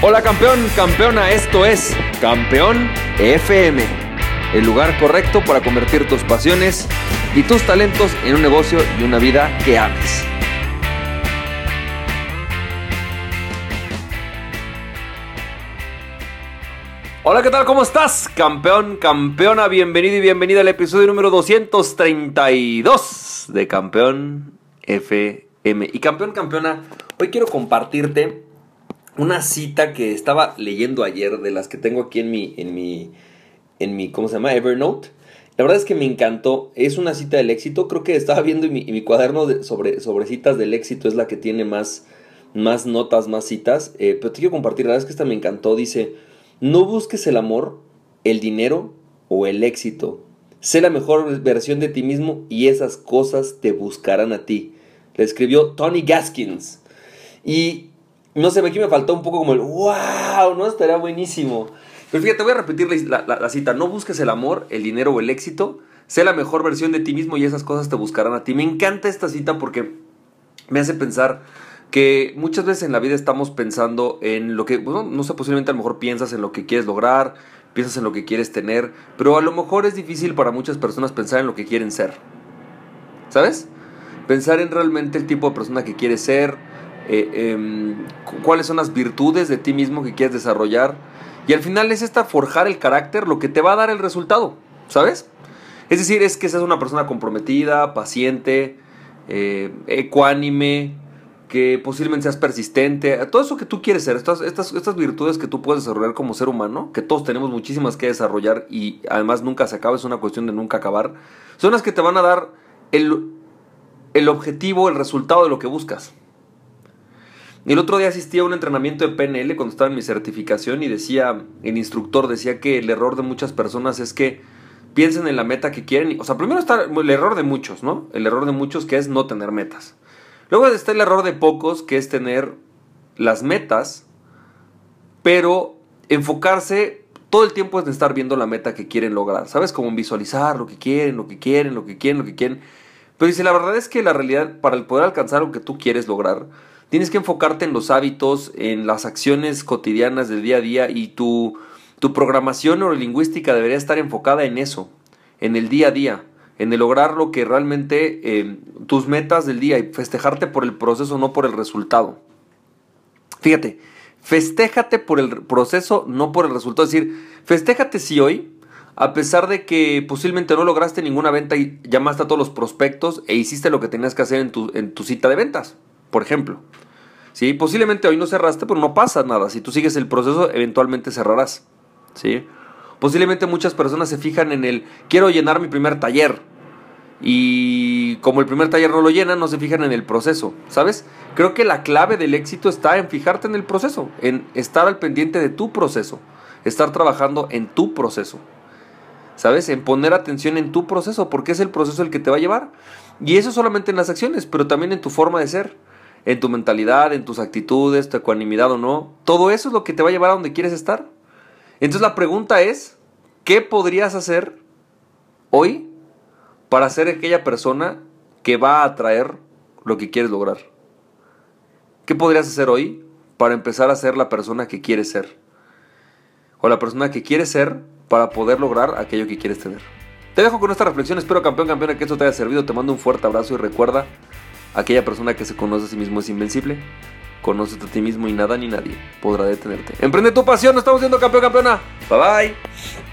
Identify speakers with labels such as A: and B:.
A: Hola campeón, campeona, esto es Campeón FM, el lugar correcto para convertir tus pasiones y tus talentos en un negocio y una vida que ames. Hola, ¿qué tal? ¿Cómo estás? Campeón, campeona, bienvenido y bienvenida al episodio número 232 de Campeón FM. Y campeón, campeona, hoy quiero compartirte una cita que estaba leyendo ayer, de las que tengo aquí en mi, en mi, en mi, ¿cómo se llama? Evernote. La verdad es que me encantó. Es una cita del éxito. Creo que estaba viendo y mi, cuaderno de, sobre, sobre citas del éxito es la que tiene más, más notas, más citas. Eh, pero te quiero compartir. La verdad es que esta me encantó. Dice, no busques el amor, el dinero o el éxito. Sé la mejor versión de ti mismo y esas cosas te buscarán a ti. Le escribió Tony Gaskins. Y no sé, aquí me faltó un poco como el wow, ¿no? Estaría buenísimo. Pero fíjate, voy a repetir la, cita. No busques el amor, el dinero o el éxito. Sé la mejor versión de ti mismo y esas cosas te buscarán a ti. Me encanta esta cita porque me hace pensar que muchas veces en la vida estamos pensando en lo que, bueno, no sé, posiblemente a lo mejor piensas en lo que quieres lograr, piensas en lo que quieres tener, pero a lo mejor es difícil para muchas personas pensar en lo que quieren ser. ¿Sabes? Pensar en realmente el tipo de persona que quieres ser, eh, em, cuáles son las virtudes de ti mismo que quieres desarrollar. Y al final es esta forjar el carácter lo que te va a dar el resultado, ¿sabes? Es decir, es que seas una persona comprometida, paciente, eh, ecuánime, que posiblemente seas persistente, todo eso que tú quieres ser, estas, estas, estas virtudes que tú puedes desarrollar como ser humano, que todos tenemos muchísimas que desarrollar y además nunca se acaba, es una cuestión de nunca acabar, son las que te van a dar el, el objetivo, el resultado de lo que buscas. El otro día asistí a un entrenamiento de PNL cuando estaba en mi certificación y decía, el instructor decía que el error de muchas personas es que piensen en la meta que quieren. O sea, primero está el error de muchos, ¿no? El error de muchos que es no tener metas. Luego está el error de pocos que es tener las metas, pero enfocarse todo el tiempo en estar viendo la meta que quieren lograr. ¿Sabes? Como visualizar lo que quieren, lo que quieren, lo que quieren, lo que quieren. Pero dice, la verdad es que la realidad, para poder alcanzar lo que tú quieres lograr, Tienes que enfocarte en los hábitos, en las acciones cotidianas del día a día y tu, tu programación neurolingüística debería estar enfocada en eso, en el día a día, en el lograr lo que realmente eh, tus metas del día y festejarte por el proceso, no por el resultado. Fíjate, festéjate por el proceso, no por el resultado. Es decir, festéjate si hoy, a pesar de que posiblemente no lograste ninguna venta y llamaste a todos los prospectos e hiciste lo que tenías que hacer en tu, en tu cita de ventas por ejemplo. ¿Sí? Posiblemente hoy no cerraste, pero no pasa nada. Si tú sigues el proceso, eventualmente cerrarás. ¿Sí? Posiblemente muchas personas se fijan en el quiero llenar mi primer taller. Y como el primer taller no lo llena, no se fijan en el proceso, ¿sabes? Creo que la clave del éxito está en fijarte en el proceso, en estar al pendiente de tu proceso, estar trabajando en tu proceso. ¿Sabes? En poner atención en tu proceso, porque es el proceso el que te va a llevar. Y eso solamente en las acciones, pero también en tu forma de ser en tu mentalidad, en tus actitudes, tu ecuanimidad o no. Todo eso es lo que te va a llevar a donde quieres estar. Entonces la pregunta es, ¿qué podrías hacer hoy para ser aquella persona que va a atraer lo que quieres lograr? ¿Qué podrías hacer hoy para empezar a ser la persona que quieres ser? O la persona que quieres ser para poder lograr aquello que quieres tener. Te dejo con esta reflexión, espero campeón, campeona que esto te haya servido, te mando un fuerte abrazo y recuerda Aquella persona que se conoce a sí mismo es invencible. Conócete a ti mismo y nada ni nadie podrá detenerte. Emprende tu pasión, estamos siendo campeón, campeona. Bye bye.